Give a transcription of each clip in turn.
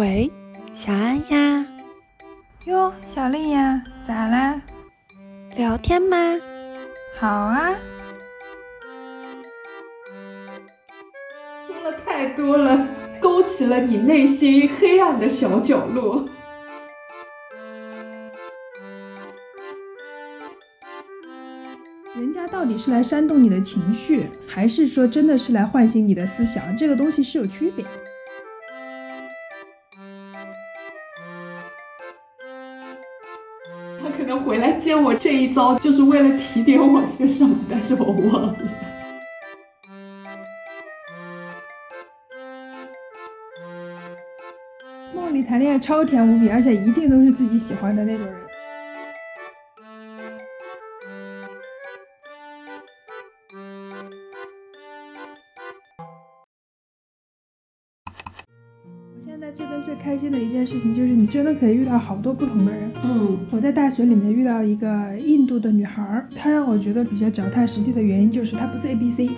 喂，小安呀？哟，小丽呀，咋啦？聊天吗？好啊。说了太多了，勾起了你内心黑暗的小角落。人家到底是来煽动你的情绪，还是说真的是来唤醒你的思想？这个东西是有区别。他接我这一遭，就是为了提点我些什么，但是我忘了。梦里谈恋爱超甜无比，而且一定都是自己喜欢的那种人。可以遇到好多不同的人。嗯，我在大学里面遇到一个印度的女孩儿，她让我觉得比较脚踏实地的原因就是她不是 A B C，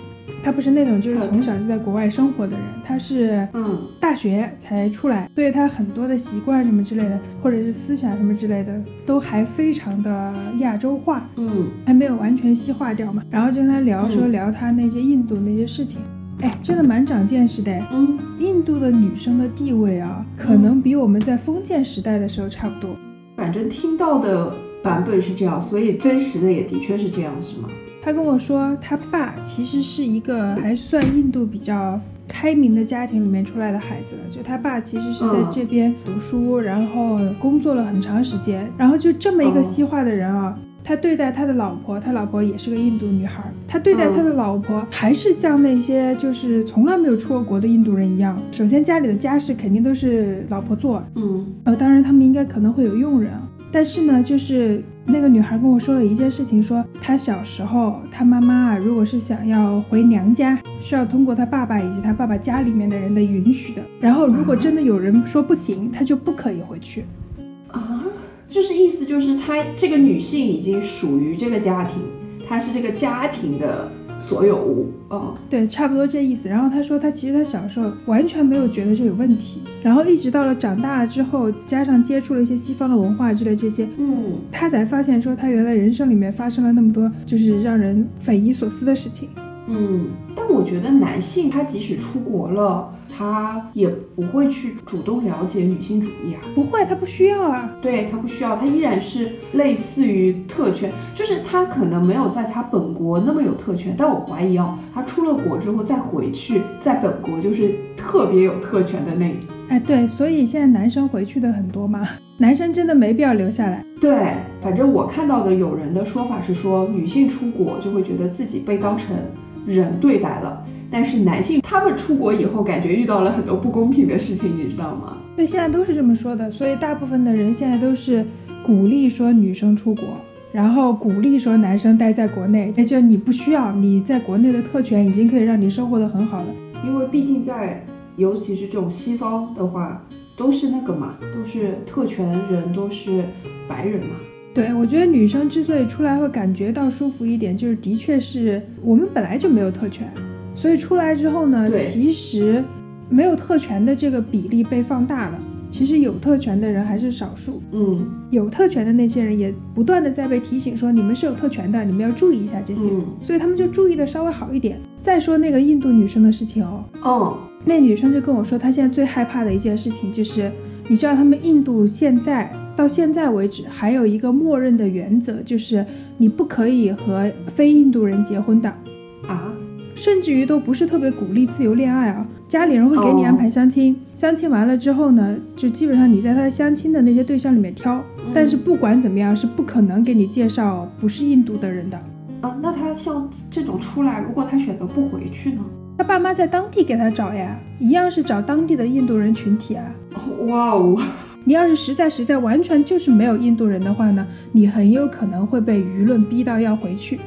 她不是那种就是从小就在国外生活的人，她是嗯。大学才出来，所以她很多的习惯什么之类的，或者是思想什么之类的，都还非常的亚洲化，嗯。还没有完全西化掉嘛。然后就跟她聊说嗯。聊她那些印度那些事情，哎，真的蛮长见识的。嗯，印度的女生的地位啊，可能比我们在封建时代的时候差不多。反正听到的版本是这样，所以真实的也的确是这样，是吗？他跟我说，他爸其实是一个还算印度比较开明的家庭里面出来的孩子，就他爸其实是在嗯这边读书，然后工作了很长时间，然后就这么一个哦西化的人啊。他对待他的老婆，他老婆也是个印度女孩，他对待他的老婆还是像那些就是从来没有出过国的印度人一样。首先家里的家事肯定都是老婆做，嗯呃，当然他们应该可能会有佣人啊，但是呢，就是那个女孩跟我说了一件事情，说她小时候她妈妈啊，如果是想要回娘家，需要通过她爸爸以及她爸爸家里面的人的允许的。然后如果真的有人说不行，她就不可以回去。啊，就是意思就是她这个女性已经属于这个家庭，她是这个家庭的所有物。哦，对，差不多这意思。然后她说，她其实她小时候完全没有觉得这有问题，然后一直到了长大了之后，加上接触了一些西方的文化之类这些，嗯她才发现说，她原来人生里面发生了那么多就是让人匪夷所思的事情。嗯，但我觉得男性他即使出国了，他也不会去主动了解女性主义啊。不会，他不需要啊。对他不需要，他依然是类似于特权，就是他可能没有在他本国那么有特权，但我怀疑哦，他出了国之后再回去，在本国就是特别有特权的那个。哎，对，所以现在男生回去的很多嘛，男生真的没必要留下来。对，反正我看到的有人的说法是说，女性出国就会觉得自己被当成人对待了，但是男性他们出国以后，感觉遇到了很多不公平的事情，你知道吗？对，现在都是这么说的，所以大部分的人现在都是鼓励说女生出国，然后鼓励说男生待在国内，也就你不需要，你在国内的特权已经可以让你生活的很好了。因为毕竟在，尤其是这种西方的话，都是那个嘛，都是特权人，都是白人嘛。对，我觉得女生之所以出来会感觉到舒服一点，就是的确是我们本来就没有特权，所以出来之后呢，其实没有特权的这个比例被放大了，其实有特权的人还是少数。嗯有特权的那些人也不断的在被提醒说你们是有特权的，你们要注意一下这些，嗯所以他们就注意的稍微好一点。再说那个印度女生的事情哦，哦那女生就跟我说，她现在最害怕的一件事情就是，你知道他们印度现在到现在为止还有一个默认的原则，就是你不可以和非印度人结婚的。啊甚至于都不是特别鼓励自由恋爱啊，家里人会给你哦安排相亲，相亲完了之后呢，就基本上你在他相亲的那些对象里面挑，但是不管怎么样是不可能给你介绍不是印度的人的。啊，那他像这种出来，如果他选择不回去呢？他爸妈在当地给他找呀，一样是找当地的印度人群体啊。哇哦，你要是实在实在完全就是没有印度人的话呢，你很有可能会被舆论逼到要回去。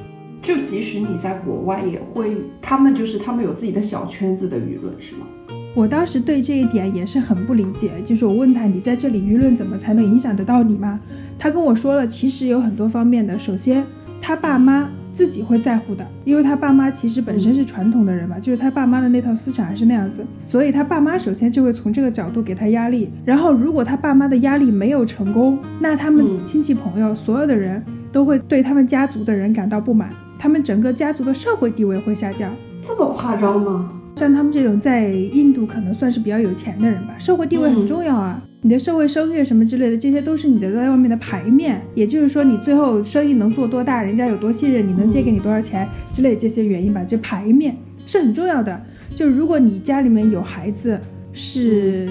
就即使你在国外，也会，他们就是他们有自己的小圈子的舆论，是吗？我当时对这一点也是很不理解，就是我问他，你在这里舆论怎么才能影响得到你吗？他跟我说了，其实有很多方面的。首先，他爸妈自己会在乎的，因为他爸妈其实本身是传统的人嘛，就是他爸妈的那套思想还是那样子，所以他爸妈首先就会从这个角度给他压力。然后如果他爸妈的压力没有成功，那他们嗯亲戚朋友所有的人都会对他们家族的人感到不满，他们整个家族的社会地位会下降。这么夸张吗？像他们这种在印度可能算是比较有钱的人吧，社会地位很重要啊。你的社会声誉什么之类的，这些都是你的在外面的牌面。也就是说，你最后生意能做多大，人家有多信任你，能借给你多少钱之类这些原因吧，这牌面是很重要的。就如果你家里面有孩子是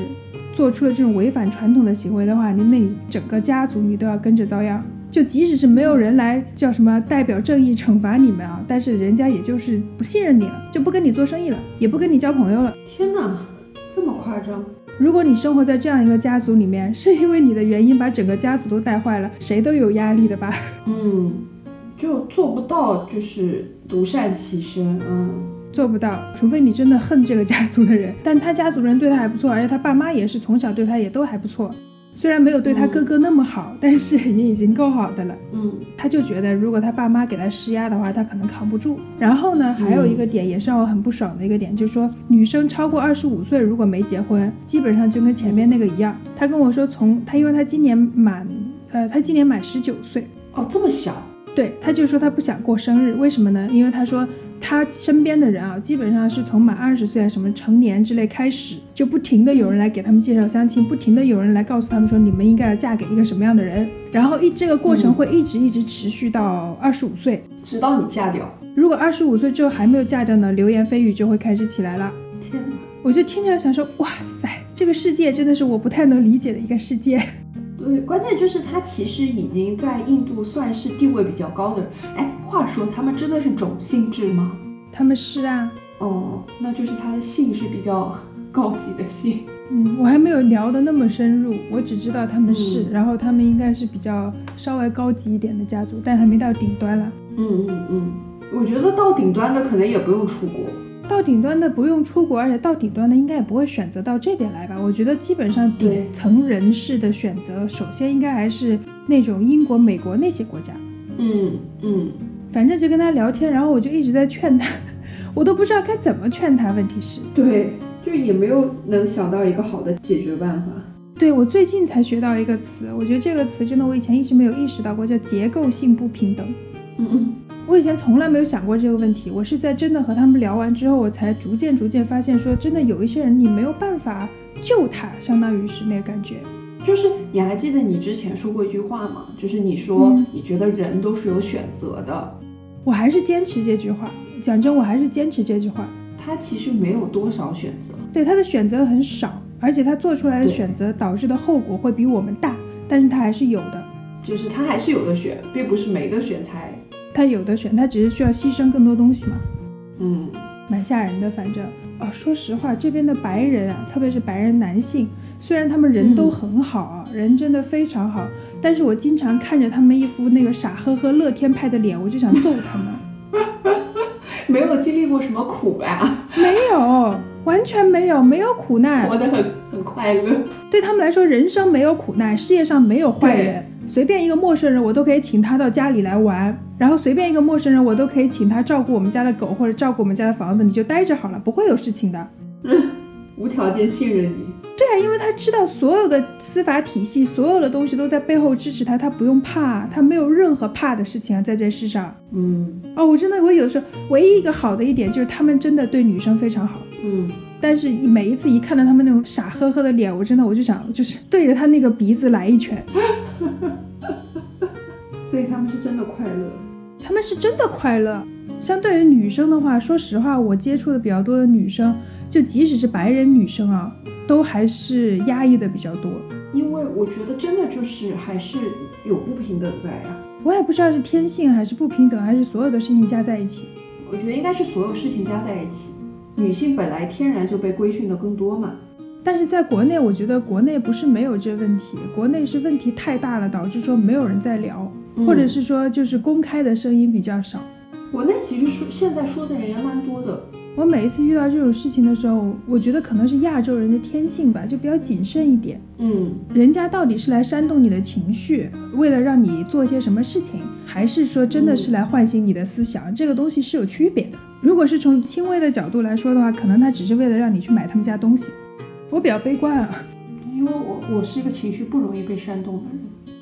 做出了这种违反传统的行为的话，你那你整个家族你都要跟着遭殃。就即使是没有人来叫什么代表正义惩罚你们啊，但是人家也就是不信任你了，就不跟你做生意了，也不跟你交朋友了。天哪，这么夸张？如果你生活在这样一个家族里面，是因为你的原因把整个家族都带坏了，谁都有压力的吧？嗯，就做不到，就是独善其身。嗯，做不到，除非你真的恨这个家族的人。但他家族人对他还不错，而且他爸妈也是从小对他也都还不错。虽然没有对他哥哥那么好，但是也已经够好的了。嗯，他就觉得，如果他爸妈给他施压的话，他可能扛不住。然后呢，还有一个点也是让我很不爽的一个点，就是说女生超过二十五岁如果没结婚，基本上就跟前面那个一样。他跟我说从，他因为他今年满，呃，他今年满十九岁，哦，这么小，对，他就说他不想过生日，为什么呢？因为他说他身边的人啊，基本上是从满二十岁啊、什么成年之类开始，就不停的有人来给他们介绍相亲，不停的有人来告诉他们说你们应该要嫁给一个什么样的人，然后一这个过程会一直一直持续到二十五岁。直到你嫁掉。如果二十五岁之后还没有嫁掉呢，流言蜚语就会开始起来了。天哪！我就听着想说，哇塞，这个世界真的是我不太能理解的一个世界。对，关键就是他其实已经在印度算是地位比较高的人。哎，话说他们真的是种姓制吗？他们是啊，哦，那就是他的姓是比较 高级的姓。嗯，我还没有聊得那么深入，我只知道他们是，嗯然后他们应该是比较稍微高级一点的家族，但还没到顶端了。嗯嗯嗯，我觉得到顶端的可能也不用出国。到顶端的不用出国，而且到顶端的应该也不会选择到这边来吧？我觉得基本上顶层人士的选择，首先应该还是那种英国、美国那些国家。嗯嗯，反正就跟他聊天，然后我就一直在劝他，我都不知道该怎么劝他。问题是，对，就也没有能想到一个好的解决办法。对我最近才学到一个词，我觉得这个词真的我以前一直没有意识到过，叫结构性不平等。嗯嗯，我以前从来没有想过这个问题，我是在真的和他们聊完之后，我才逐渐逐渐发现，说真的有一些人你没有办法救他，相当于是那个感觉。就是你还记得你之前说过一句话吗？就是你说嗯你觉得人都是有选择的，我还是坚持这句话，讲真，我还是坚持这句话。他其实没有多少选择。对他的选择很少，而且他做出来的选择导致的后果会比我们大，但是他还是有的，就是他还是有的选，并不是没得选才，他有的选，他只是需要牺牲更多东西嘛，嗯，蛮吓人的。反正啊，说实话，这边的白人啊，特别是白人男性，虽然他们人都很好啊，人真的非常好，但是我经常看着他们一副那个傻呵呵、乐天派的脸，我就想揍他们。没有经历过什么苦呀、没有，完全没有，没有苦难。活得很很快乐。对他们来说，人生没有苦难，世界上没有坏人。随便一个陌生人，我都可以请他到家里来玩，然后随便一个陌生人，我都可以请他照顾我们家的狗或者照顾我们家的房子，你就待着好了，不会有事情的。嗯 无条件信任你。对啊，因为他知道所有的司法体系，所有的东西都在背后支持他，他不用怕，他没有任何怕的事情啊，在这世上。嗯哦，我真的，我有的时候唯一一个好的一点就是他们真的对女生非常好。嗯，但是一每一次一看到他们那种傻呵呵的脸，我真的我就想，就是对着他那个鼻子来一拳。所以他们是真的快乐。他们是真的快乐。相对于女生的话，说实话，我接触的比较多的女生，就即使是白人女生啊，都还是压抑的比较多。因为我觉得真的就是还是有不平等在呀、我也不知道是天性还是不平等，还是所有的事情加在一起。我觉得应该是所有事情加在一起。女性本来天然就被规训的更多嘛。但是在国内，我觉得国内不是没有这问题，国内是问题太大了，导致说没有人在聊，嗯或者是说就是公开的声音比较少。国内其实说现在说的人也蛮多的。我每一次遇到这种事情的时候，我觉得可能是亚洲人的天性吧，就比较谨慎一点。嗯人家到底是来煽动你的情绪，为了让你做些什么事情，还是说真的是来唤醒你的思想？这个东西是有区别的。如果是从轻微的角度来说的话，可能他只是为了让你去买他们家东西。我比较悲观啊，因为我我是一个情绪不容易被煽动的人。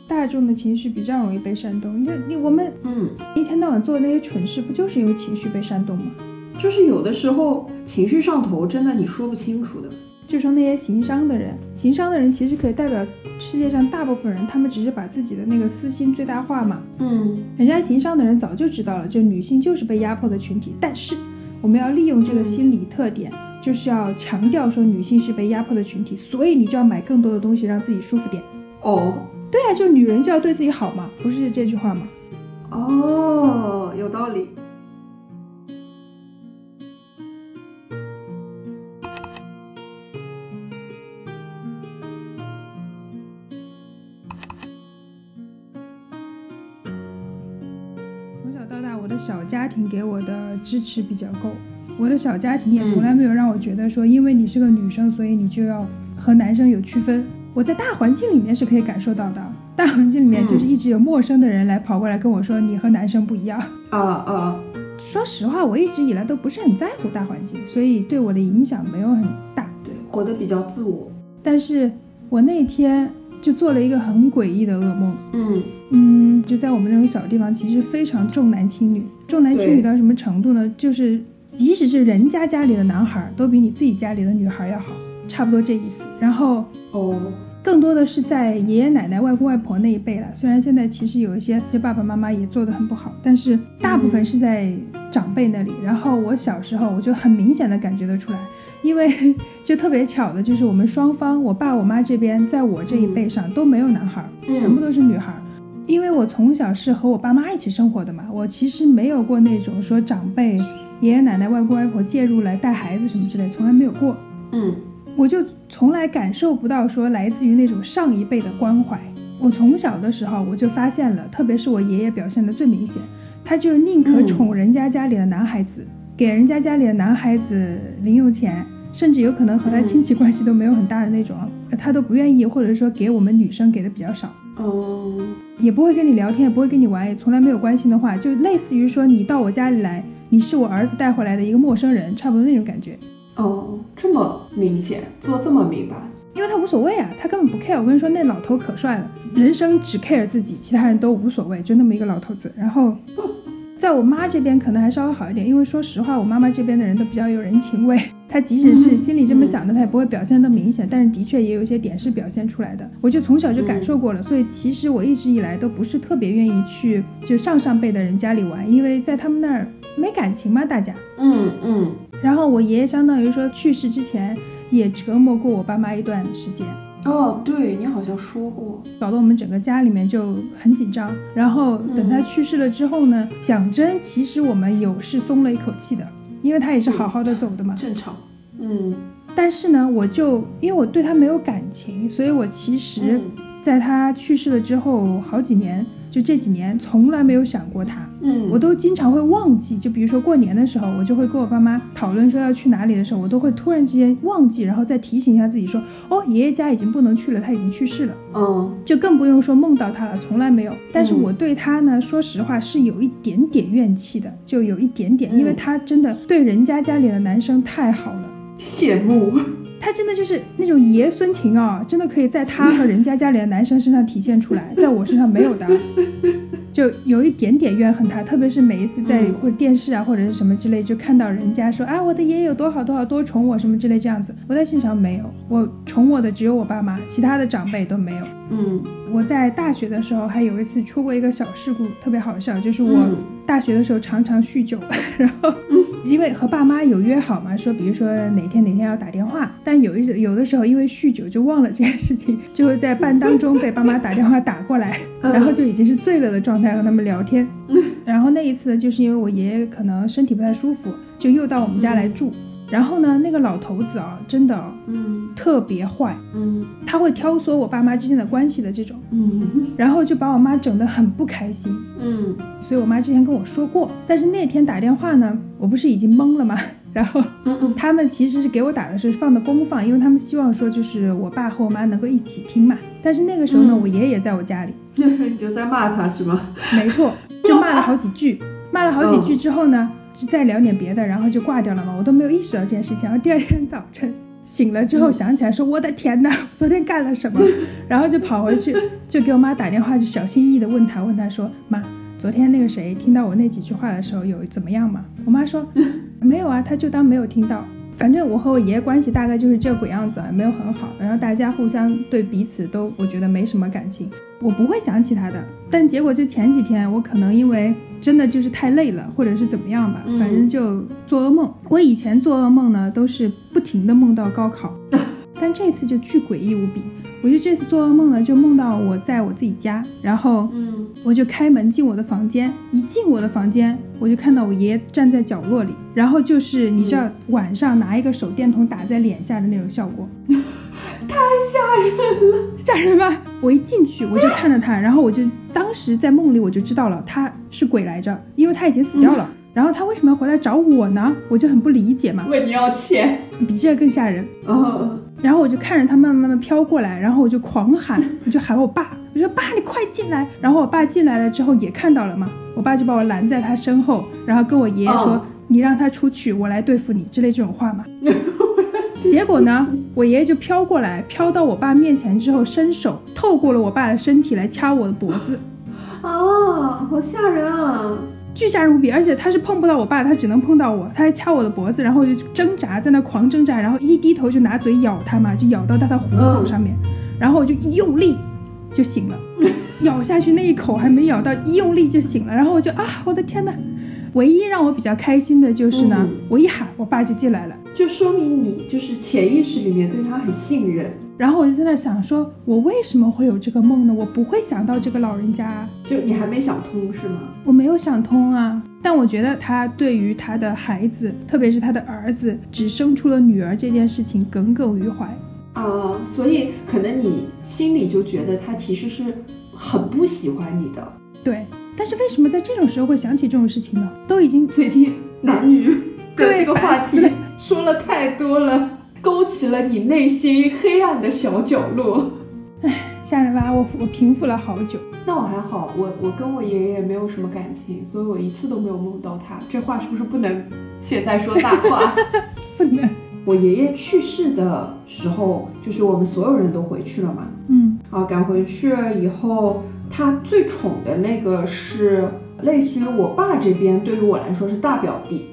大众的情绪比较容易被煽动。你你我们嗯，一天到晚做的那些蠢事，不就是因为情绪被煽动吗？就是有的时候情绪上头，真的你说不清楚的。就说那些行商的人，行商的人其实可以代表世界上大部分人，他们只是把自己的那个私心最大化嘛。嗯人家行商的人早就知道了，就女性就是被压迫的群体，但是我们要利用这个心理特点，就是要强调说女性是被压迫的群体，所以你就要买更多的东西让自己舒服点。哦对啊，就女人就要对自己好嘛，不是这句话吗？哦，有道理。家庭给我的支持比较够。我的小家庭也从来没有让我觉得说，因为你是个女生，所以你就要和男生有区分。我在大环境里面是可以感受到的，大环境里面就是一直有陌生的人来跑过来跟我说，你和男生不一样。啊啊，说实话，我一直以来都不是很在乎大环境，所以对我的影响没有很大。对，活得比较自我。但是我那天就做了一个很诡异的噩梦。嗯嗯，就在我们这种小地方，其实非常重男轻女。重男轻女到什么程度呢？就是即使是人家家里的男孩，都比你自己家里的女孩要好，差不多这意思。然后哦，更多的是在爷爷奶奶、外公外婆那一辈了。虽然现在其实有一些些爸爸妈妈也做得很不好，但是大部分是在长辈那里。然后我小时候我就很明显的感觉得出来，因为就特别巧的就是我们双方，我爸我妈这边在我这一辈上都没有男孩，全部嗯都是女孩儿。因为我从小是和我爸妈一起生活的嘛，我其实没有过那种说长辈、爷爷奶奶、外公外婆介入来带孩子什么之类，从来没有过。嗯我就从来感受不到说来自于那种上一辈的关怀。我从小的时候我就发现了，特别是我爷爷表现的最明显，他就是宁可嗯宠人家家里的男孩子，给人家家里的男孩子零用钱，甚至有可能和他亲戚关系都没有很大的那种，他都不愿意，或者说给我们女生给的比较少。哦，也不会跟你聊天，也不会跟你玩，也从来没有关心的话，就类似于说你到我家里来，你是我儿子带回来的一个陌生人，差不多那种感觉。哦，这么明显，做这么明白。因为他无所谓啊，他根本不 care。我跟你说，那老头可帅了，人生只 care 自己，其他人都无所谓，就那么一个老头子。然后，在我妈这边可能还稍微好一点，因为说实话，我妈妈这边的人都比较有人情味。她即使是心里这么想的，他也不会表现那么明显，但是的确也有一些点是表现出来的。我就从小就感受过了，所以其实我一直以来都不是特别愿意去就上上辈的人家里玩，因为在他们那儿没感情嘛，大家。嗯嗯然后我爷爷相当于说去世之前也折磨过我爸妈一段时间。哦，对你好像说过。搞得我们整个家里面就很紧张。然后等他去世了之后呢，讲真，其实我们有是松了一口气的，因为他也是好好的走的嘛。正常。嗯但是呢，我就因为我对他没有感情，所以我其实嗯在他去世了之后好几年，就这几年从来没有想过他。嗯，我都经常会忘记，就比如说过年的时候，我就会跟我爸妈讨论说要去哪里的时候，我都会突然之间忘记，然后再提醒一下自己说，哦，爷爷家已经不能去了，他已经去世了。嗯就更不用说梦到他了，从来没有。但是嗯我对他呢，说实话是有一点点怨气的，就有一点点，嗯因为他真的对人家家里的男生太好了。羡慕。他真的就是那种爷孙情啊，真的可以在他和人家家里的男生身上体现出来，在我身上没有的，就有一点点怨恨他。特别是每一次在嗯或者电视啊或者是什么之类，就看到人家说啊我的爷爷有多好多好多宠我什么之类这样子，我在心上没有，我宠我的只有我爸妈，其他的长辈都没有。嗯我在大学的时候还有一次出过一个小事故，特别好笑，就是我嗯大学的时候常常酗酒，然后因为和爸妈有约好嘛，说比如说哪天哪天要打电话，但有一有的时候因为酗酒就忘了这件事情，就会在半当中被爸妈打电话打过来，然后就已经是醉了的状态和他们聊天。然后那一次呢，就是因为我爷爷可能身体不太舒服，就又到我们家来住。然后呢，那个老头子啊，真的嗯。特别坏，嗯。他会挑唆我爸妈之间的关系的这种。嗯。然后就把我妈整得很不开心，嗯。所以我妈之前跟我说过，但是那天打电话呢，我不是已经懵了吗？然后他们其实是给我打的是放的公放，因为他们希望说就是我爸和我妈能够一起听嘛。但是那个时候呢，嗯。我爷爷在我家里，你就在骂他是吗？没错，就 骂了好几句，骂了好几句之后呢，就再聊点别的，然后就挂掉了嘛。我都没有意识到这件事情。然后第二天早晨 醒了之后想起来说，我的天哪，昨天干了什么？然后就跑回去，就给我妈打电话，就小心翼翼的问她，问她说，妈，昨天那个谁听到我那几句话的时候有怎么样吗？我妈说没有啊，她就当没有听到。反正我和我爷爷关系大概就是这个鬼样子啊，没有很好。然后大家互相对彼此都，我觉得没什么感情。我不会想起他的，但结果就前几天，我可能因为真的就是太累了，或者是怎么样吧，嗯反正就做噩梦。我以前做噩梦呢，都是不停的梦到高考，但这次就巨诡异无比。我就这次做噩梦呢，就梦到我在我自己家，然后嗯我就开门进我的房间，一进我的房间，我就看到我爷爷站在角落里，然后就是你知道晚上拿一个手电筒打在脸下的那种效果，太吓人了。吓人吧？我一进去我就看着他，然后我就当时在梦里我就知道了他是鬼来着，因为他已经死掉了。然后他为什么要回来找我呢？我就很不理解嘛，问你要钱。比这个更吓人。嗯，然后我就看着他慢慢的飘过来，然后我就狂喊，我就喊我爸，我说爸你快进来。然后我爸进来了之后也看到了嘛，我爸就把我拦在他身后，然后跟我爷爷说、哦你让他出去，我来对付你之类这种话嘛。结果呢，我爷爷就飘过来，飘到我爸面前之后，伸手透过了我爸的身体来掐我的脖子，啊，好吓人啊！巨吓人无比。而且他是碰不到我爸，他只能碰到我，他还掐我的脖子，然后就挣扎，在那狂挣扎，然后一低头就拿嘴咬他嘛，就咬到他的虎口上面，然后我就一用力就醒了，咬下去那一口还没咬到，一用力就醒了，然后我就啊，我的天呐！唯一让我比较开心的就是呢，嗯我一喊，我爸就进来了。就说明你就是潜意识里面对他很信任，然后我就在那想说，我为什么会有这个梦呢？我不会想到这个老人家啊，就你还没想通是吗？我没有想通啊。但我觉得他对于他的孩子，特别是他的儿子，只生出了女儿这件事情耿耿于怀。啊、所以可能你心里就觉得他其实是很不喜欢你的。对，但是为什么在这种时候会想起这种事情呢？都已经最近男女的对这个话题说了太多了，勾起了你内心黑暗的小角落。吓人吧？我我平复了好久。那我还好，我我跟我爷爷没有什么感情，所以我一次都没有梦到他。这话是不是不能现在说大话？不能，我爷爷去世的时候，就是我们所有人都回去了嘛。嗯啊，赶回去了以后，他最宠的那个是类似于我爸这边，对于我来说是大表弟。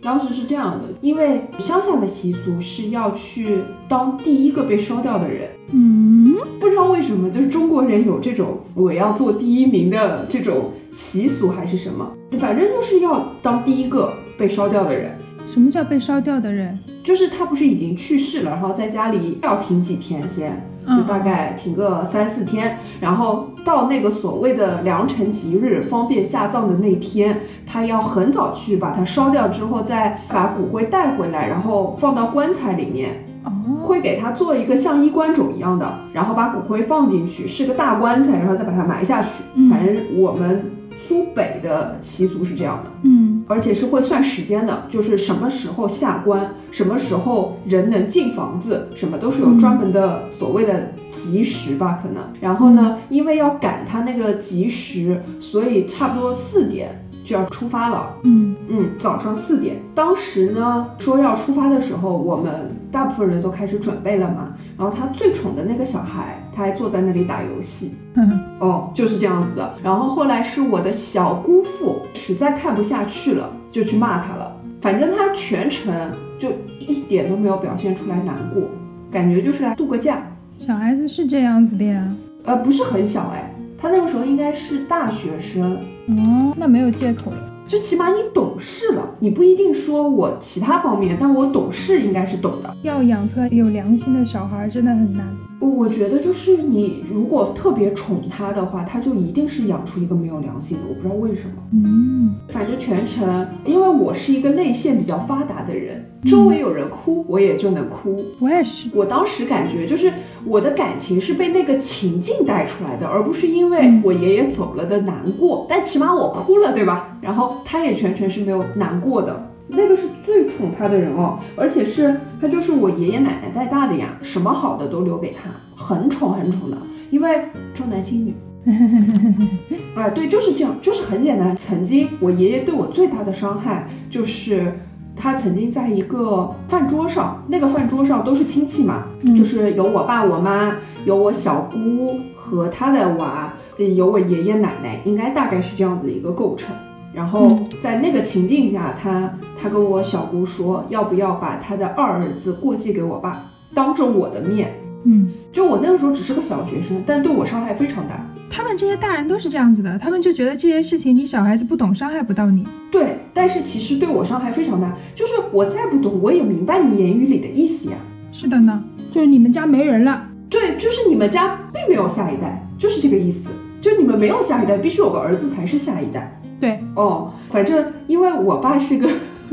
嗯当时是这样的，因为乡下的习俗是要去当第一个被烧掉的人，嗯，不知道为什么，就是中国人有这种我要做第一名的这种习俗还是什么，反正就是要当第一个被烧掉的人。什么叫被烧掉的人？就是他不是已经去世了，然后在家里要停几天先，就嗯大概停个三四天，然后到那个所谓的良辰吉日，方便下葬的那天，他要很早去把它烧掉之后，再把骨灰带回来，然后放到棺材里面，哦，会给他做一个像衣冠冢一样的，然后把骨灰放进去，是个大棺材，然后再把它埋下去。嗯反正我们苏北的习俗是这样的。嗯而且是会算时间的，就是什么时候下关，什么时候人能进房子，什么都是有专门的所谓的吉时吧，可能。然后呢，因为要赶他那个吉时，所以差不多四点就要出发了。嗯嗯，早上四点，当时呢说要出发的时候，我们大部分人都开始准备了嘛。然后他最宠的那个小孩，他还坐在那里打游戏。嗯哦，就是这样子的。然后后来是我的小姑父实在看不下去了，就去骂他了。反正他全程就一点都没有表现出来难过，感觉就是来度个假。小孩子是这样子的呀。呃，不是很小哎，他那个时候应该是大学生，哦，那没有借口了。就起码你懂事了。你不一定说我其他方面，但我懂事应该是懂的。要养出来有良心的小孩真的很难。我我觉得就是你如果特别宠他的话，他就一定是养出一个没有良心的。我不知道为什么。嗯反正全程，因为我是一个泪腺比较发达的人，周围有人哭，我也就能哭。我也是。我当时感觉就是我的感情是被那个情境带出来的，而不是因为嗯我爷爷走了的难过。但起码我哭了，对吧？然后他也全程是没有难过的。那个是最宠他的人哦，而且是他就是我爷爷奶奶带大的呀，什么好的都留给他，很宠很宠的，因为重男轻女。啊，对，就是这样，就是很简单。曾经我爷爷对我最大的伤害就是。他曾经在一个饭桌上，那个饭桌上都是亲戚嘛，嗯就是有我爸我妈，有我小姑和他的娃，嗯有我爷爷奶奶，应该大概是这样子一个构成。然后嗯在那个情境下，他他跟我小姑说，要不要把他的二儿子过继给我爸，当着我的面。嗯，就我那个时候只是个小学生，但对我伤害非常大。他们这些大人都是这样子的，他们就觉得这些事情你小孩子不懂，伤害不到你。对，但是其实对我伤害非常大。就是我再不懂，我也明白你言语里的意思呀。是的呢，就是你们家没人了。对，就是你们家并没有下一代，就是这个意思。就你们没有下一代，必须有个儿子才是下一代。对，哦，反正因为我爸是个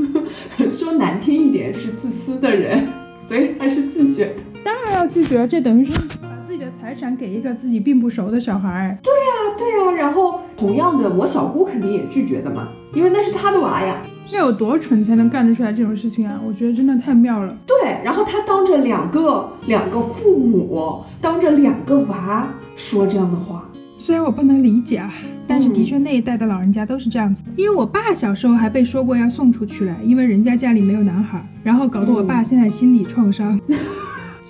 说难听一点是自私的人，所以他是拒绝的。当然要拒绝，这等于是把自己的财产给一个自己并不熟的小孩。对呀啊，然后同样的，我小姑肯定也拒绝的嘛，因为那是她的娃呀。要有多蠢才能干得出来这种事情啊？我觉得真的太妙了。对，然后他当着两个两个父母，当着两个娃说这样的话。虽然我不能理解啊，但是的确那一代的老人家都是这样子。因为我爸小时候还被说过要送出去了，因为人家家里没有男孩，然后搞得我爸现在心理创伤。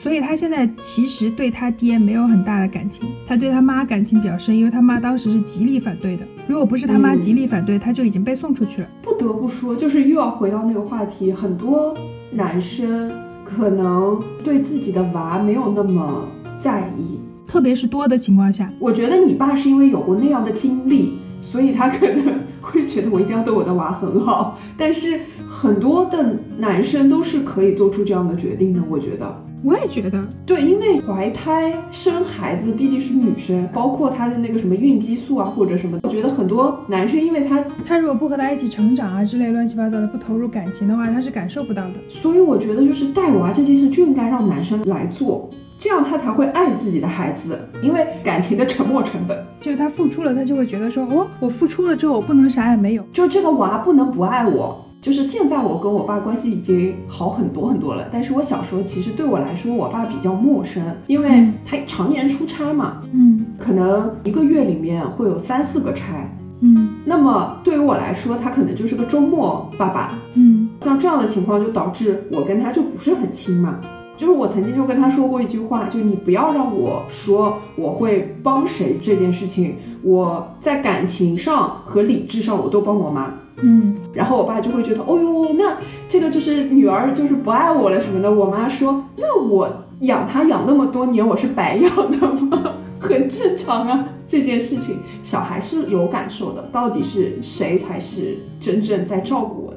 所以他现在其实对他爹没有很大的感情，他对他妈感情比较深，因为他妈当时是极力反对的。如果不是他妈嗯极力反对，他就已经被送出去了。不得不说，就是又要回到那个话题，很多男生可能对自己的娃没有那么在意。特别是多的情况下，我觉得你爸是因为有过那样的经历，所以他可能 会觉得我一定要对我的娃很好。但是很多的男生都是可以做出这样的决定的，我觉得。我也觉得，对，因为怀胎生孩子毕竟是女生，包括她的那个什么孕激素啊或者什么，我觉得很多男生因为他，他如果不和她一起成长啊之类乱七八糟的，不投入感情的话，他是感受不到的。所以我觉得就是带娃这件事就应该让男生来做，这样他才会爱自己的孩子，因为感情的沉没成本，就是他付出了，他就会觉得说，哦，我付出了之后，我不能啥也没有。就这个娃不能不爱我。就是现在我跟我爸关系已经好很多很多了，但是我小时候其实对我来说，我爸比较陌生，因为嗯他常年出差嘛，嗯可能一个月里面会有三四个差。嗯那么对于我来说，他可能就是个周末爸爸。嗯像这样的情况，就导致我跟他就不是很亲嘛。就是我曾经就跟他说过一句话，就你不要让我说我会帮谁这件事情，我在感情上和理智上我都帮我妈。嗯，然后我爸就会觉得，哦呦，那这个就是女儿就是不爱我了什么的。我妈说，那我养她养那么多年，我是白养的吗？很正常啊，这件事情小孩是有感受的。到底是谁才是真正在照顾我的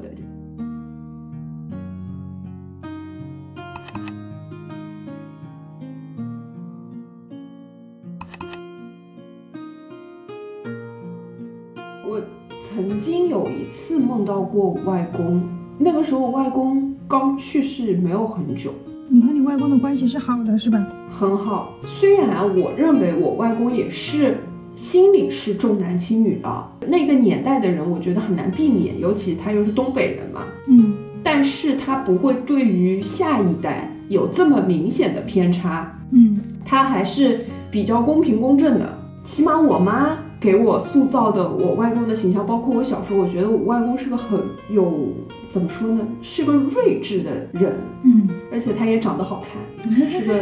人？我有一次梦到过我外公，那个时候我外公刚去世没有很久，你和你外公的关系是好的，是吧？很好。虽然我认为我外公也是心里是重男轻女的，那个年代的人我觉得很难避免，尤其他又是东北人嘛，嗯但是他不会对于下一代有这么明显的偏差，嗯他还是比较公平公正的。起码我妈给我塑造的我外公的形象，包括我小时候，我觉得我外公是个很有怎么说呢，是个睿智的人，嗯而且他也长得好看，是个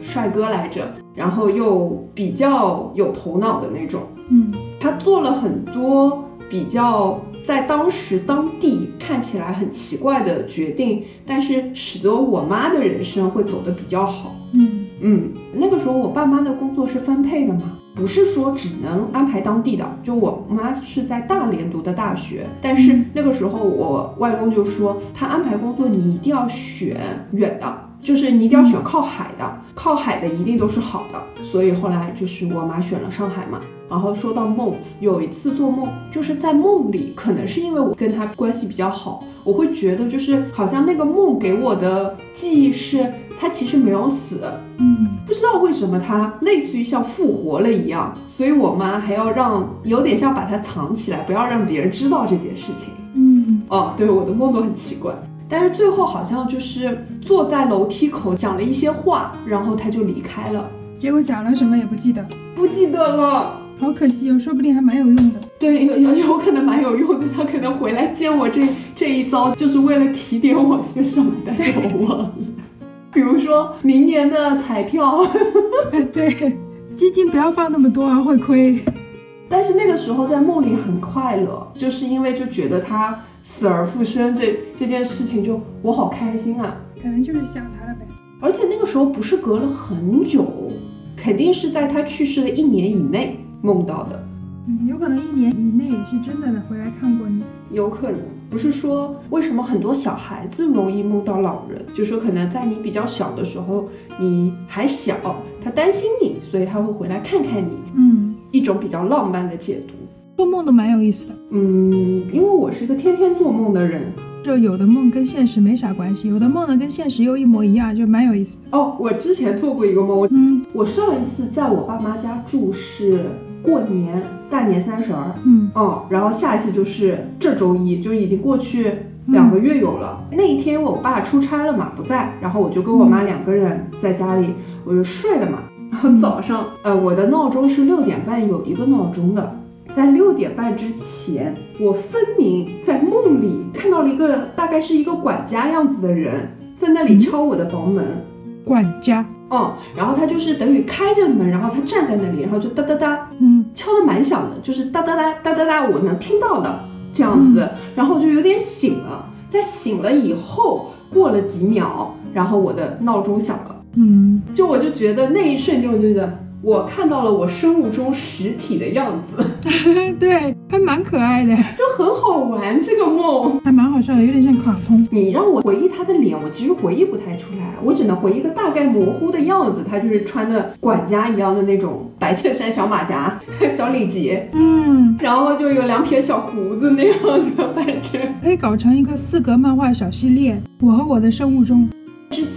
帅哥来着，然后又比较有头脑的那种。嗯他做了很多比较在当时当地看起来很奇怪的决定，但是使得我妈的人生会走得比较好。嗯嗯，那个时候我爸妈的工作是分配的嘛，不是说只能安排当地的。就我妈是在大连读的大学，但是那个时候我外公就说，他安排工作你一定要选远的，就是你一定要选靠海的，靠海的一定都是好的。所以后来就是我妈选了上海嘛。然后说到梦，有一次做梦，就是在梦里，可能是因为我跟他关系比较好，我会觉得就是好像那个梦给我的记忆是他其实没有死，嗯不知道为什么他类似于像复活了一样，所以我妈还要让有点像把它藏起来，不要让别人知道这件事情。嗯嗯，哦，对，我的梦都很奇怪。但是最后好像就是坐在楼梯口讲了一些话，然后他就离开了，结果讲了什么也不记得，不记得了。好可惜哦，说不定还蛮有用的。对，有有有可能蛮有用的，他可能回来见我这这一遭，就是为了提点我些什么，但是我忘了。比如说明年的彩票，哎，对，基金不要放那么多啊，会亏。但是那个时候在梦里很快乐，就是因为就觉得他死而复生这这件事情就我好开心啊，可能就是想他了呗。而且那个时候不是隔了很久，肯定是在他去世的一年以内梦到的，嗯，有可能一年以内是真的回来看过你。有可能不是说为什么很多小孩子容易梦到老人，就说可能在你比较小的时候，你还小，他担心你，所以他会回来看看你，嗯，一种比较浪漫的解读。做梦都蛮有意思的，嗯，因为我是一个天天做梦的人。就有的梦跟现实没啥关系，有的梦呢跟现实又一模一样，就蛮有意思的。哦，我之前做过一个梦，嗯我上一次在我爸妈家住是过年大年三十儿，嗯哦，然后下一次就是这周一，就已经过去两个月有了。那一天我爸出差了嘛，不在，然后我就跟我妈两个人在家里，我就睡了嘛。然后早上，呃，我的闹钟是六点半有一个闹钟的，在六点半之前，我分明在梦里看到了一个大概是一个管家样子的人在那里敲我的房门。管家，嗯，然后他就是等于开着门，然后他站在那里，然后就哒哒哒嗯。敲的蛮响的，就是哒哒哒哒哒哒，我能听到的这样子，然后我就有点醒了，在醒了以后，过了几秒，然后我的闹钟响了，嗯，就我就觉得那一瞬间，我就觉得我看到了我生物钟实体的样子，对，还蛮可爱的，就很好玩这个梦。还蛮好笑的，有点像卡通。你让我回忆他的脸，我其实回忆不太出来，我只能回忆一个大概模糊的样子。他就是穿的管家一样的那种白衬衫、小马甲、小领结，嗯，然后就有两撇小胡子那样的，反正。可以搞成一个四格漫画小系列，我和我的生物钟。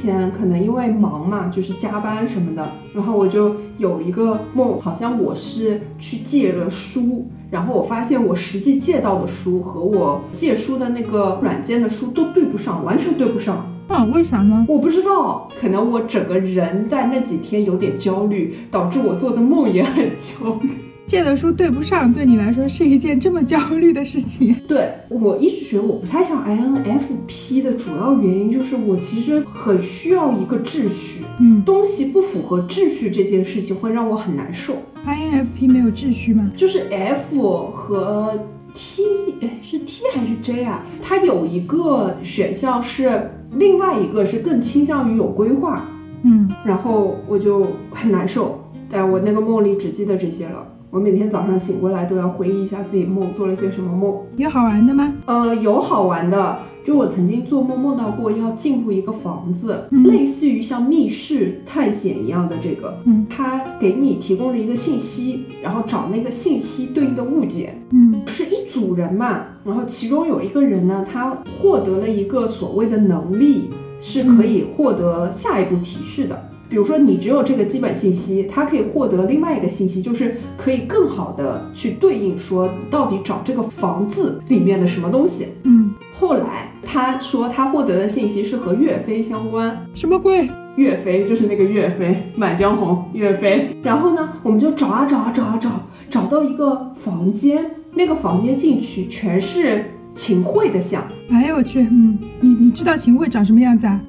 之前可能因为忙嘛，就是加班什么的，然后我就有一个梦，好像我是去借了书，然后我发现我实际借到的书和我借书的那个软件的书都对不上，完全对不上。啊，为啥呢？我不知道，可能我整个人在那几天有点焦虑，导致我做的梦也很焦虑。借的书对不上，对你来说是一件这么焦虑的事情。对我一直觉得我不太像 INFP 的主要原因就是我其实很需要一个秩序，嗯东西不符合秩序这件事情会让我很难受。，INFP 没有秩序吗？就是 F 和 T，哎，是 T 还是 J 啊？它有一个选项是，另外一个是更倾向于有规划，嗯，然后我就很难受。但我那个梦里只记得这些了。我每天早上醒过来都要回忆一下自己梦做了些什么梦。有好玩的吗？呃，有好玩的，就我曾经做梦梦到过要进入一个房子，嗯类似于像密室探险一样的这个，嗯，它给你提供了一个信息，然后找那个信息对应的物件，嗯是一组人嘛，然后其中有一个人呢，他获得了一个所谓的能力，是可以获得下一步提示的。比如说，你只有这个基本信息，他可以获得另外一个信息，就是可以更好的去对应说，到底找这个房子里面的什么东西。嗯，后来他说他获得的信息是和岳飞相关，什么鬼？岳飞就是那个岳飞，《满江红》岳飞。然后呢，我们就找啊找啊找啊找，找到一个房间，那个房间进去全是秦桧的像，哎呦我去，嗯，你你知道秦桧长什么样子啊？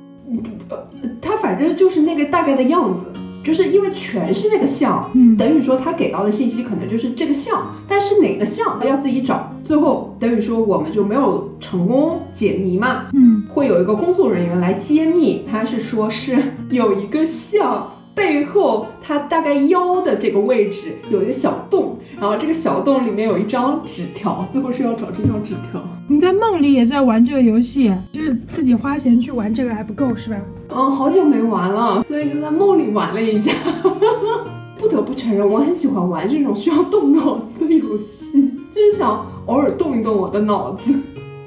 他反正就是那个大概的样子，就是因为全是那个像，嗯等于说他给到的信息可能就是这个像，但是哪个像要自己找。最后等于说我们就没有成功解谜嘛，嗯，会有一个工作人员来揭秘，他是说是有一个像背后，他大概腰的这个位置有一个小洞，然后这个小洞里面有一张纸条，最后是要找这张纸条。你在梦里也在玩这个游戏，就是自己花钱去玩这个还不够是吧？嗯，好久没玩了，所以就在梦里玩了一下。不得不承认，我很喜欢玩这种需要动脑子的游戏，就是想偶尔动一动我的脑子。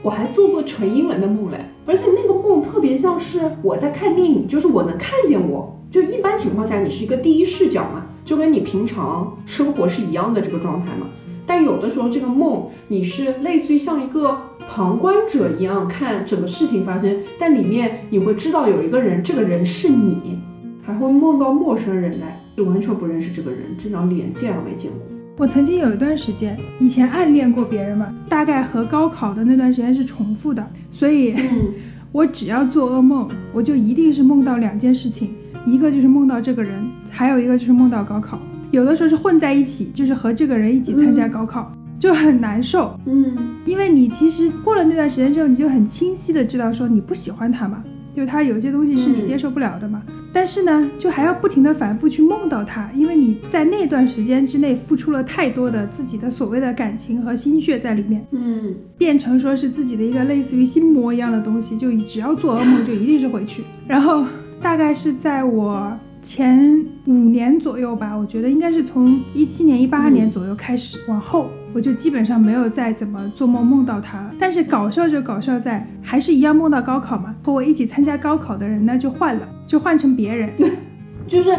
我还做过纯英文的梦嘞，而且那个梦特别像是我在看电影，就是我能看见我。就一般情况下，你是一个第一视角嘛，就跟你平常生活是一样的这个状态嘛。但有的时候，这个梦你是类似于像一个旁观者一样看整个事情发生，但里面你会知道有一个人，这个人是你，还会梦到陌生人来，就完全不认识这个人，这张脸见都没见过。我曾经有一段时间，以前暗恋过别人嘛，大概和高考的那段时间是重复的，所以嗯，我只要做噩梦，我就一定是梦到两件事情，一个就是梦到这个人，还有一个就是梦到高考。有的时候是混在一起，就是和这个人一起参加高考，就很难受。嗯，因为你其实过了那段时间之后，你就很清晰的知道说你不喜欢他嘛，就是他有些东西是你接受不了的嘛。但是呢，就还要不停的反复去梦到他，因为你在那段时间之内付出了太多的自己的所谓的感情和心血在里面，嗯，变成说是自己的一个类似于心魔一样的东西，就只要做噩梦就一定是回去。然后大概是在我前五年左右吧，我觉得应该是从一七年、一八年左右开始往后，我就基本上没有再怎么做梦梦到他了。但是搞笑就搞笑在，还是一样梦到高考嘛。和我一起参加高考的人呢，就换了，就换成别人。就是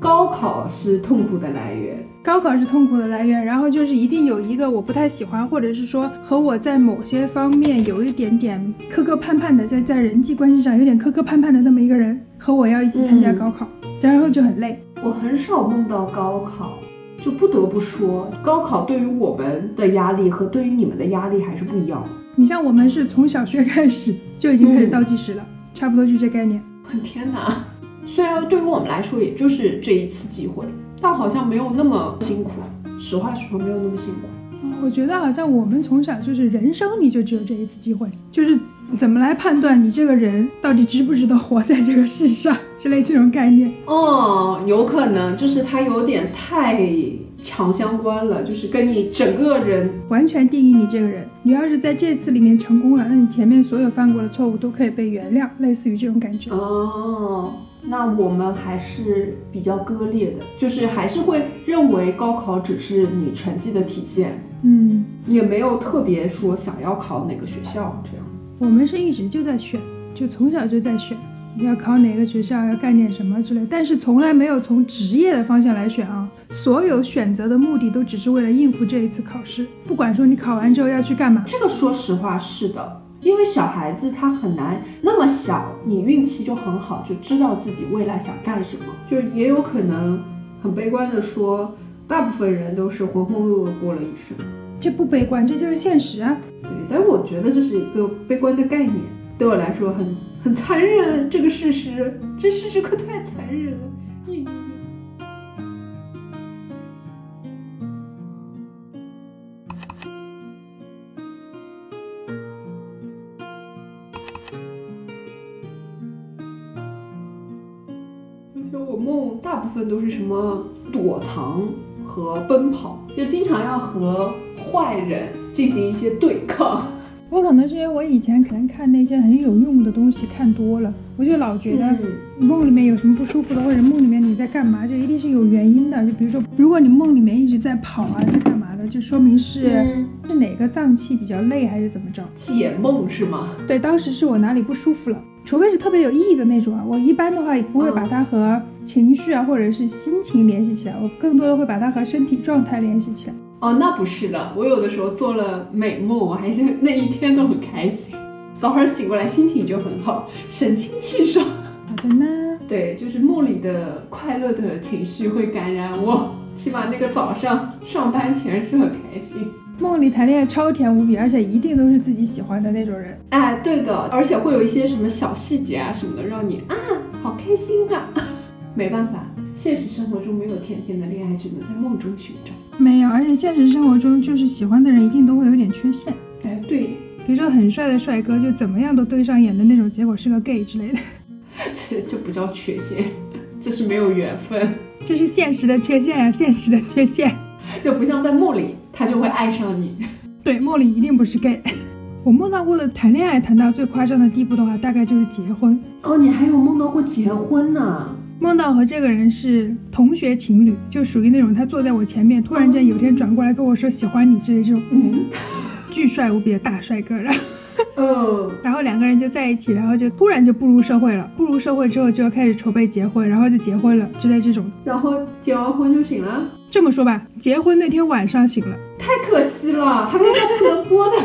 高考是痛苦的来源。高考是痛苦的来源，然后就是一定有一个我不太喜欢，或者是说和我在某些方面有一点点磕磕绊绊的，在在人际关系上有点磕磕绊绊的那么一个人，和我要一起参加高考，然后就很累。我很少梦到高考，就不得不说，高考对于我们的压力和对于你们的压力还是不一样的。你像我们是从小学开始就已经开始倒计时了，差不多就这概念。天哪！虽然对于我们来说也就是这一次机会，但好像没有那么辛苦。实话实说，没有那么辛苦。我觉得好像我们从小就是人生你就只有这一次机会，就是怎么来判断你这个人到底值不值得活在这个世上之类这种概念。哦，有可能就是它有点太强相关了，就是跟你整个人完全定义你这个人。你要是在这次里面成功了，那你前面所有犯过的错误都可以被原谅，类似于这种感觉。哦。那我们还是比较割裂的，就是还是会认为高考只是你成绩的体现，嗯，也没有特别说想要考哪个学校这样。我们是一直就在选，就从小就在选，要考哪个学校，要干点什么之类，但是从来没有从职业的方向来选啊。所有选择的目的都只是为了应付这一次考试，不管说你考完之后要去干嘛。这个说实话是的。因为小孩子他很难那么小，你运气就很好，就知道自己未来想干什么。就也有可能很悲观的说，大部分人都是浑浑噩噩过了一生。这不悲观，这就是现实啊。对，但我觉得这是一个悲观的概念，对我来说很很残忍。这个事实，这事实可太残忍了。你。而且 我梦大部分都是什么躲藏和奔跑，就经常要和坏人进行一些对抗。我可能是因为我以前可能看那些很有用的东西看多了，我就老觉得梦里面有什么不舒服的，或者梦里面你在干嘛，就一定是有原因的。就比如说，如果你梦里面一直在跑啊，在干嘛的，就说明是是哪个脏器比较累，还是怎么着？解梦是吗？对，当时是我哪里不舒服了。除非是特别有意义的那种啊，我一般的话也不会把它和情绪啊或者是心情联系起来，我更多的会把它和身体状态联系起来。哦，那不是的，我有的时候做了美梦，我还是那一天都很开心，早上醒过来心情就很好，神清气爽。好的呢，对，就是梦里的快乐的情绪会感染我，起码那个早上上班前是很开心。梦里谈恋爱超甜无比，而且一定都是自己喜欢的那种人。哎，对的，而且会有一些什么小细节啊什么的，让你啊好开心啊。没办法，现实生活中没有甜甜的恋爱，只能在梦中寻找。没有，而且现实生活中就是喜欢的人一定都会有点缺陷。哎，对，比如说很帅的帅哥，就怎么样都对上眼的那种，结果是个 gay 之类的。这这不叫缺陷，这是没有缘分，这是现实的缺陷呀，现实的缺陷。就不像在梦里，他就会爱上你。对，梦里一定不是 gay。我梦到过的谈恋爱谈到最夸张的地步的话，大概就是结婚。哦，你还有梦到过结婚呢？梦到和这个人是同学情侣，就属于那种他坐在我前面，突然间有天转过来跟我说喜欢你之类这种，嗯，巨帅无比的大帅哥，然后。哦，然后两个人就在一起，然后就突然就步入社会了。步入社会之后就要开始筹备结婚，然后就结婚了之类这种。然后结完婚就醒了。这么说吧，结婚那天晚上醒了，太可惜了，还没到不能播的。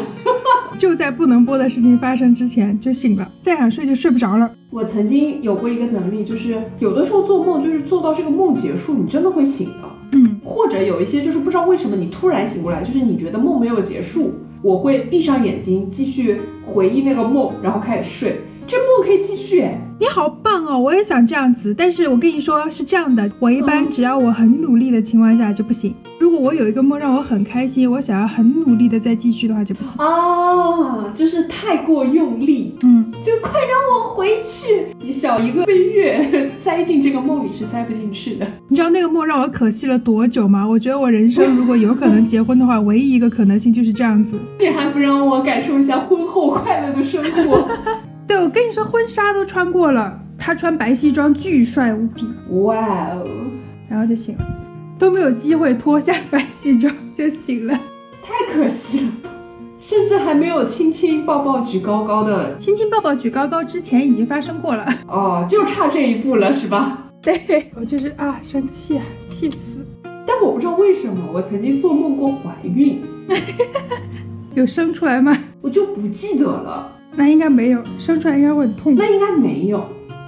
就在不能播的事情发生之前就醒了，再想睡就睡不着了。我曾经有过一个能力，就是有的时候做梦，就是做到这个梦结束，你真的会醒的。嗯，或者有一些就是不知道为什么你突然醒过来，就是你觉得梦没有结束，我会闭上眼睛继续回忆那个梦，然后开始睡。这梦可以继续哎，你好棒哦！我也想这样子，但是我跟你说是这样的，我一般只要我很努力的情况下就不行。如果我有一个梦让我很开心，我想要很努力的再继续的话就不行。啊，就是太过用力，嗯，就快让我回去！你小一个飞跃栽进这个梦里是栽不进去的。你知道那个梦让我可惜了多久吗？我觉得我人生如果有可能结婚的话，唯一一个可能性就是这样子。你还不让我感受一下婚后快乐的生活？对，我跟你说，婚纱都穿过了，他穿白西装，巨帅无比。哇哦，然后就醒了，都没有机会脱下白西装就醒了，太可惜了！甚至还没有亲亲抱抱举高高的亲亲抱抱举高高之前已经发生过了。哦，就差这一步了，是吧？对我就是啊，生气啊，气死！但我不知道为什么，我曾经做梦过怀孕，有生出来吗？我就不记得了。那应该没有，生出来应该会很痛。那应该没有。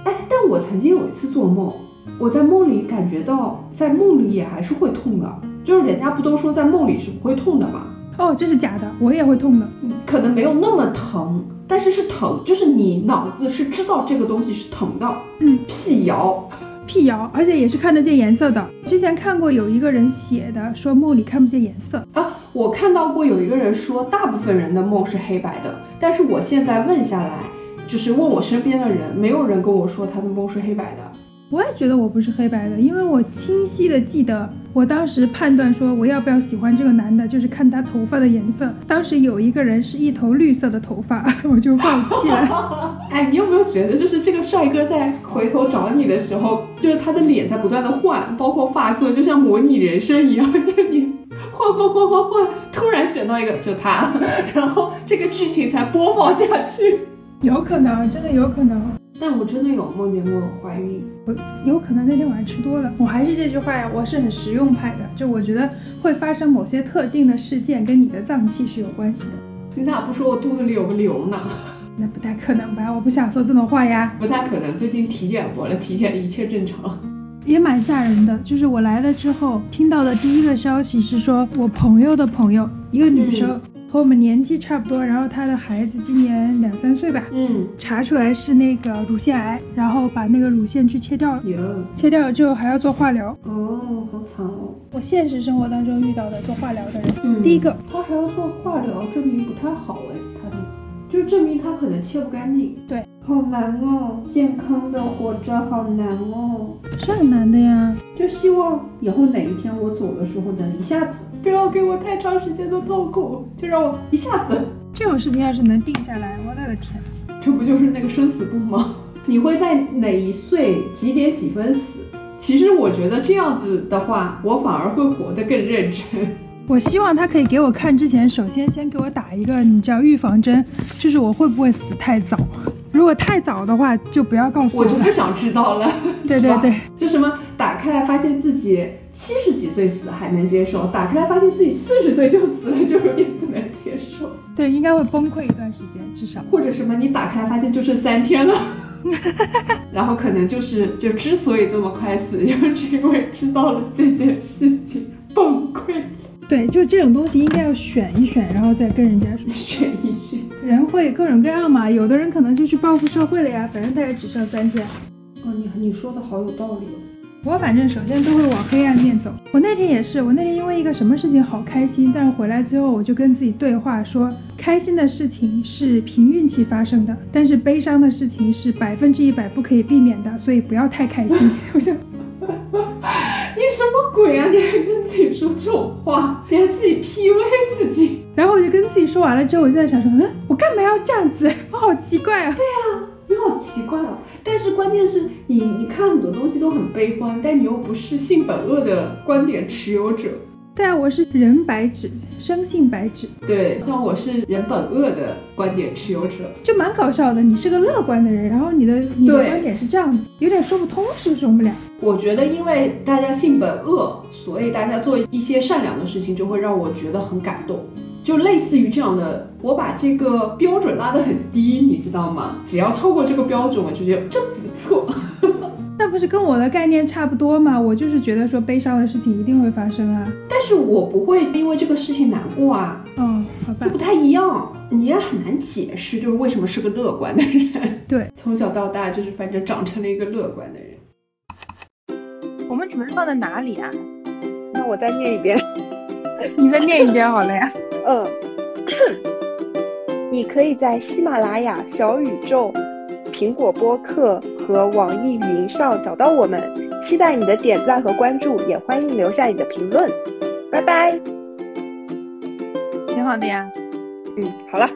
哎，但我曾经有一次做梦，我在梦里感觉到，在梦里也还是会痛的。就是人家不都说在梦里是不会痛的吗？哦，这是假的，我也会痛的。可能没有那么疼，但是是疼，就是你脑子是知道这个东西是疼的。嗯，辟谣，辟谣，而且也是看得见颜色的。之前看过有一个人写的，说梦里看不见颜色啊。我看到过有一个人说，大部分人的梦是黑白的，但是我现在问下来，就是问我身边的人，没有人跟我说他的梦是黑白的。我也觉得我不是黑白的，因为我清晰的记得，我当时判断说我要不要喜欢这个男的，就是看他头发的颜色。当时有一个人是一头绿色的头发，我就放弃了。哎，你有没有觉得，就是这个帅哥在回头找你的时候，就是他的脸在不断的换，包括发色，就像模拟人生一样，就是你换换换换换，突然选到一个就他，然后这个剧情才播放下去。有可能，真的有可能。但我真的有梦见过怀孕，我有可能那天晚上吃多了。我还是这句话呀，我是很实用派的，就我觉得会发生某些特定的事件跟你的脏器是有关系的。你咋不说我肚子里有个瘤呢？那不太可能吧？我不想说这种话呀。不太可能，最近体检过了，体检一切正常。也蛮吓人的，就是我来了之后听到的第一个消息是说，我朋友的朋友，一个女生。和我们年纪差不多，然后她的孩子今年两三岁吧，嗯，查出来是那个乳腺癌，然后把那个乳腺去切掉了，切掉了之后还要做化疗，哦，好惨哦。我现实生活当中遇到的做化疗的人，嗯，第一个他还要做化疗，证明不太好哎，就证明他可能切不干净，对，好难哦，健康的活着好难哦，是很难的呀，就希望以后哪一天我走的时候能一下子。不要给我太长时间的痛苦，就让我一下子。这种事情要是能定下来，我的个天，这不就是那个生死簿吗？你会在哪一岁几点几分死？其实我觉得这样子的话，我反而会活得更认真。我希望他可以给我看之前，首先先给我打一个你叫预防针，就是我会不会死太早。如果太早的话，就不要告诉我。我就不想知道了。对对对，就什么打开来发现自己七十几岁死还能接受，打开来发现自己四十岁就死了就有点不能接受。对，应该会崩溃一段时间，至少。或者什么，你打开来发现就剩三天了，然后可能就是就之所以这么快死，就是因为知道了这件事情崩溃。对，就这种东西应该要选一选，然后再跟人家说 选一选。人会各种各样嘛，有的人可能就去报复社会了呀，反正他也只剩三天。哦，你你说的好有道理哦。我反正首先都会往黑暗面走。我那天也是，我那天因为一个什么事情好开心，但是回来之后我就跟自己对话说，开心的事情是凭运气发生的，但是悲伤的事情是百分之一百不可以避免的，所以不要太开心。我就。你什么鬼啊！你还跟自己说这种话，你还自己 PUA 自己。然后我就跟自己说完了之后，我就在想说，嗯，我干嘛要这样子？我好奇怪啊。对啊，你好奇怪哦。但是关键是你，你看很多东西都很悲观，但你又不是性本恶的观点持有者。对啊，我是人白纸，生性白纸。对，像我是人本恶的观点持有者，就蛮搞笑的。你是个乐观的人，然后你的你的观点是这样子，有点说不通，是不是？我们俩，我觉得因为大家性本恶，所以大家做一些善良的事情就会让我觉得很感动。就类似于这样的，我把这个标准拉得很低，你知道吗？只要超过这个标准，我就觉得真不错。那不是跟我的概念差不多吗？我就是觉得说悲伤的事情一定会发生啊。但是我不会因为这个事情难过啊。嗯，好吧，就不太一样，你也很难解释，就是为什么是个乐观的人。对，从小到大就是反正长成了一个乐观的人。我们准备放在哪里啊？那我再念一遍。你再念一遍好了呀。嗯，你可以在喜马拉雅、小宇宙、苹果播客和网易云上找到我们。期待你的点赞和关注，也欢迎留下你的评论。拜拜。挺好的呀。嗯，好了。